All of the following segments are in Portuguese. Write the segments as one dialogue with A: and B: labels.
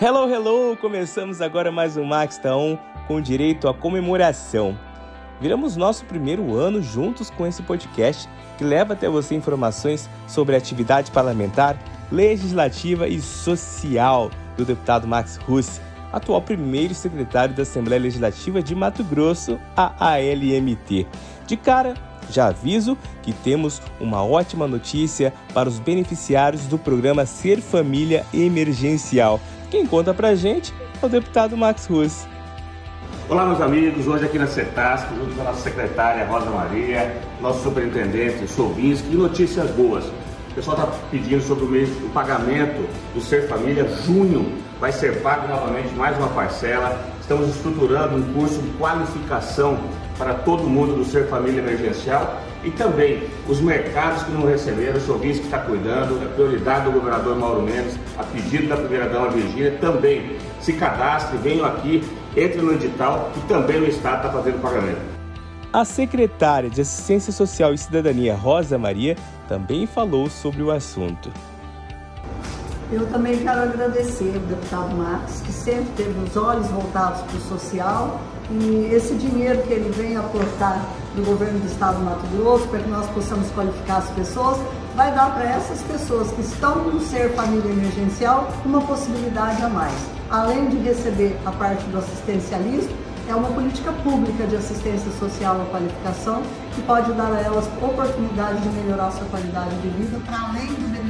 A: Hello, hello! Começamos agora mais um Max Taon com direito à comemoração. Viramos nosso primeiro ano juntos com esse podcast que leva até você informações sobre atividade parlamentar, legislativa e social do deputado Max Russi, atual primeiro secretário da Assembleia Legislativa de Mato Grosso, a ALMT. De cara, já aviso que temos uma ótima notícia para os beneficiários do programa Ser Família Emergencial. Quem conta pra gente é o deputado Max Russo.
B: Olá, meus amigos. Hoje aqui na CETASC, junto com a nossa secretária Rosa Maria, nosso superintendente Sovinski, e notícias boas. O pessoal está pedindo sobre o, mês, o pagamento do Ser Família. Junho vai ser pago novamente mais uma parcela. Estamos estruturando um curso de qualificação para todo mundo do Ser Família Emergencial e também os mercados que não receberam, o Sovinski está cuidando, é prioridade do governador Mauro Mendes, a pedido da primeira-dama Virgínia, também se cadastre, venham aqui, entre no edital e também o Estado está fazendo pagamento.
A: A secretária de Assistência Social e Cidadania, Rosa Maria, também falou sobre o assunto.
C: Eu também quero agradecer ao deputado Marcos, que sempre teve os olhos voltados para o social e esse dinheiro que ele vem aportar do governo do estado do Mato Grosso para que nós possamos qualificar as pessoas, vai dar para essas pessoas que estão no ser família emergencial uma possibilidade a mais. Além de receber a parte do assistencialismo, é uma política pública de assistência social à qualificação que pode dar a elas oportunidade de melhorar sua qualidade de vida para além do benefício.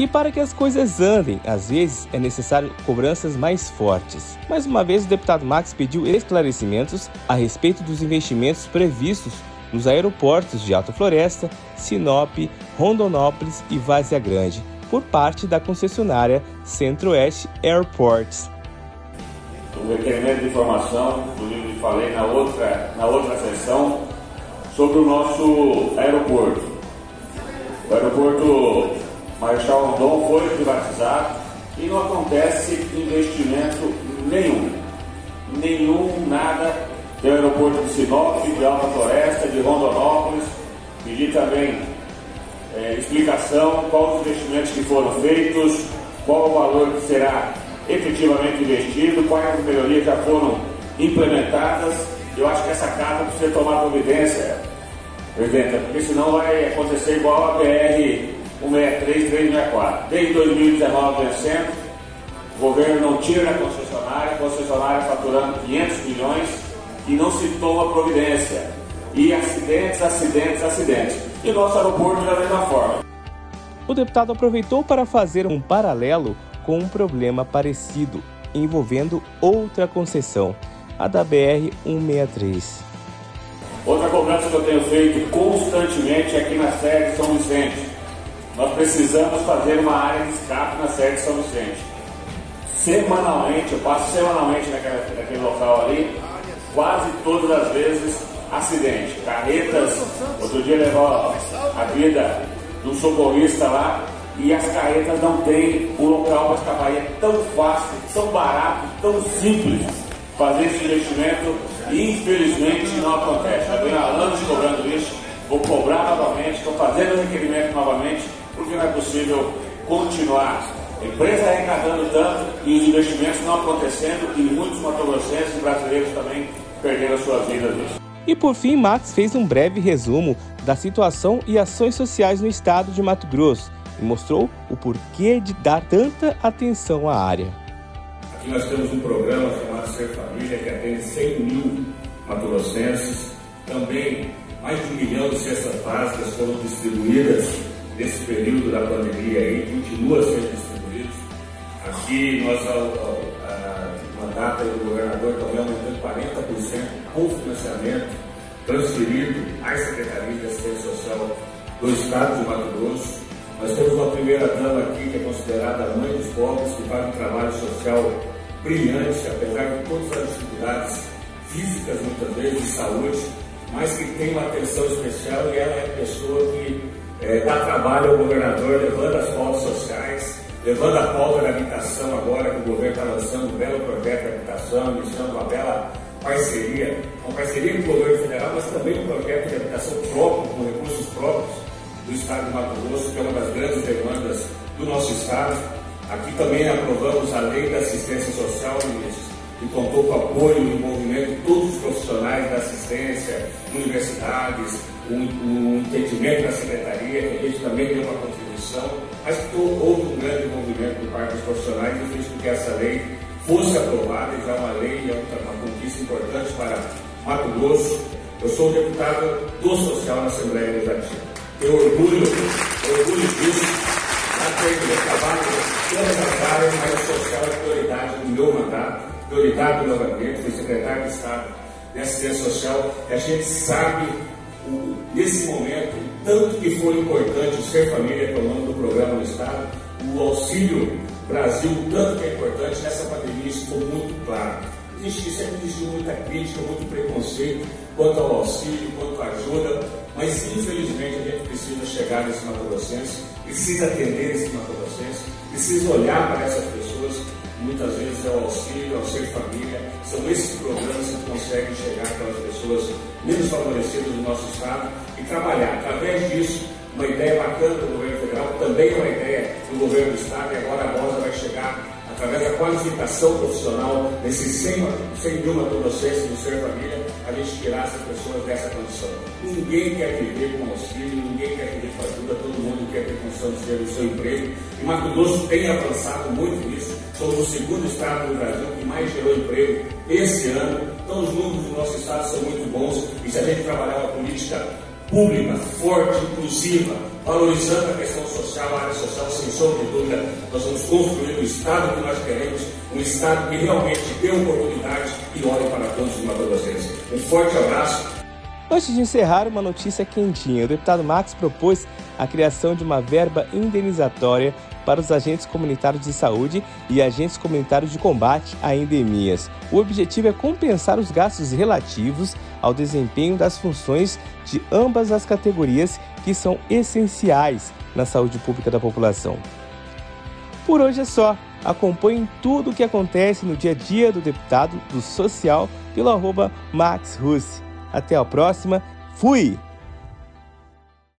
A: E para que as coisas andem, às vezes é necessário cobranças mais fortes. Mais uma vez, o deputado Max pediu esclarecimentos a respeito dos investimentos previstos nos aeroportos de Alta Floresta, Sinop, Rondonópolis e Várzea Grande, por parte da concessionária Centro-Oeste Airports.
D: O requerimento de informação, inclusive falei na outra, na outra sessão, sobre o nosso aeroporto. O aeroporto Marechal Rondon foi privatizado e não acontece investimento nenhum. Nenhum, nada do aeroporto de Sinop, de Alta Floresta, de Rondonópolis. Pedi também é, explicação quais os investimentos que foram feitos, qual o valor que será efetivamente investido, quais as melhorias já foram implementadas. Eu acho que essa casa precisa tomar providência, presidente, porque senão vai acontecer igual a BR 163, 364. Desde 2019 vencendo, o governo não tira a concessionária, a concessionária faturando 500 milhões e não se toma providência. E acidentes, acidentes, acidentes. E nosso aeroporto da mesma forma.
A: O deputado aproveitou para fazer um paralelo com um problema parecido, envolvendo outra concessão, a da BR-163.
D: Outra cobrança que eu tenho feito constantemente aqui na sede São Vicente nós precisamos fazer uma área de escape na sede de São Vicente. Semanalmente, eu passo semanalmente naquele, naquele local ali, quase todas as vezes acidente. Carretas, outro dia levou a vida do socorrista lá e as carretas não têm um local para escapar. E é tão fácil, tão barato, tão simples fazer esse investimento e infelizmente não acontece. Já venho há anos cobrando isso, vou cobrar novamente, estou fazendo o requerimento novamente porque não é possível continuar a empresa arrecadando tanto e os investimentos não acontecendo e muitos matogrossenses e brasileiros também perdendo as suas vidas nisso.
A: E por fim, Max fez um breve resumo da situação e ações sociais no estado de Mato Grosso e mostrou o porquê de dar tanta atenção à área.
D: Aqui nós temos um programa chamado Ser Família que atende 100 mil matogrossenses. Também mais de um milhão de cestas básicas foram distribuídas nesse período da pandemia aí, continua sendo distribuído. Aqui nós, a, data do governador também aumentando 40% com financiamento transferido às secretarias de assistência social do Estado de Mato Grosso. Nós temos uma primeira dama aqui que é considerada a mãe dos pobres, que faz um trabalho social brilhante, apesar de todas as dificuldades físicas, muitas vezes, de saúde, mas que tem uma atenção especial e ela é a pessoa que é, dá trabalho ao governador, levando as pautas sociais, levando a pauta da habitação agora, que o governo está lançando um belo projeto de habitação, iniciando uma bela parceria, uma parceria com o governo federal, mas também um projeto de habitação próprio, com recursos próprios do Estado de Mato Grosso, que é uma das grandes demandas do nosso Estado. Aqui também aprovamos a Lei da Assistência Social, ministro, que contou com apoio e envolvimento de universidades, o entendimento da secretaria, que a gente também deu uma contribuição, mas houve um grande envolvimento por parte dos profissionais e fez com que essa lei fosse aprovada, e já é uma lei, é uma conquista importante para Mato Grosso. Eu sou deputado do Social na Assembleia Legislativa. Tenho orgulho, orgulho disso aprender trabalho em todas as áreas, mas o social é prioridade do meu mandato, prioridade do meu gabinete, fui secretário de Estado de Assistência Social, a gente sabe, o, nesse momento, tanto que foi importante o Ser Família, que é o nome do programa do Estado, o Auxílio Brasil, tanto que é importante, nessa pandemia isso ficou muito claro. Existe, sempre existiu muita crítica, muito preconceito quanto ao auxílio, quanto à ajuda, mas infelizmente a gente precisa chegar nesse Mato Grossense precisa atender esse matogrossense, precisa olhar para essas pessoas, menos favorecidas do nosso Estado e trabalhar. Através disso, uma ideia bacana do governo federal, também uma ideia do governo do Estado, e agora a Rosa vai chegar através da qualificação profissional desses 100, 100 mil matogrossenses do Ser Família, a gente tirar essas pessoas dessa condição. Ninguém quer viver com auxílio, ninguém quer viver com ajuda, todo mundo quer ter condição de ter o seu emprego. E Mato Grosso tem avançado muito nisso. Somos o segundo estado do Brasil que mais gerou emprego esse ano. Então os números do nosso estado são muito bons e se a gente trabalhar uma política pública, forte, inclusiva, valorizando a questão social, a área social, sem sombra de dúvida, nós vamos construir o Estado que nós queremos, um Estado que realmente dê oportunidade e olhe para todos os madurocentes. Um forte abraço.
A: Antes de encerrar, uma notícia quentinha. O deputado Max propôs a criação de uma verba indenizatória para os agentes comunitários de saúde e agentes comunitários de combate a endemias. O objetivo é compensar os gastos relativos ao desempenho das funções de ambas as categorias que são essenciais na saúde pública da população. Por hoje é só. Acompanhe tudo o que acontece no dia a dia do deputado do Social pelo arroba Max Russe. Até a próxima. Fui!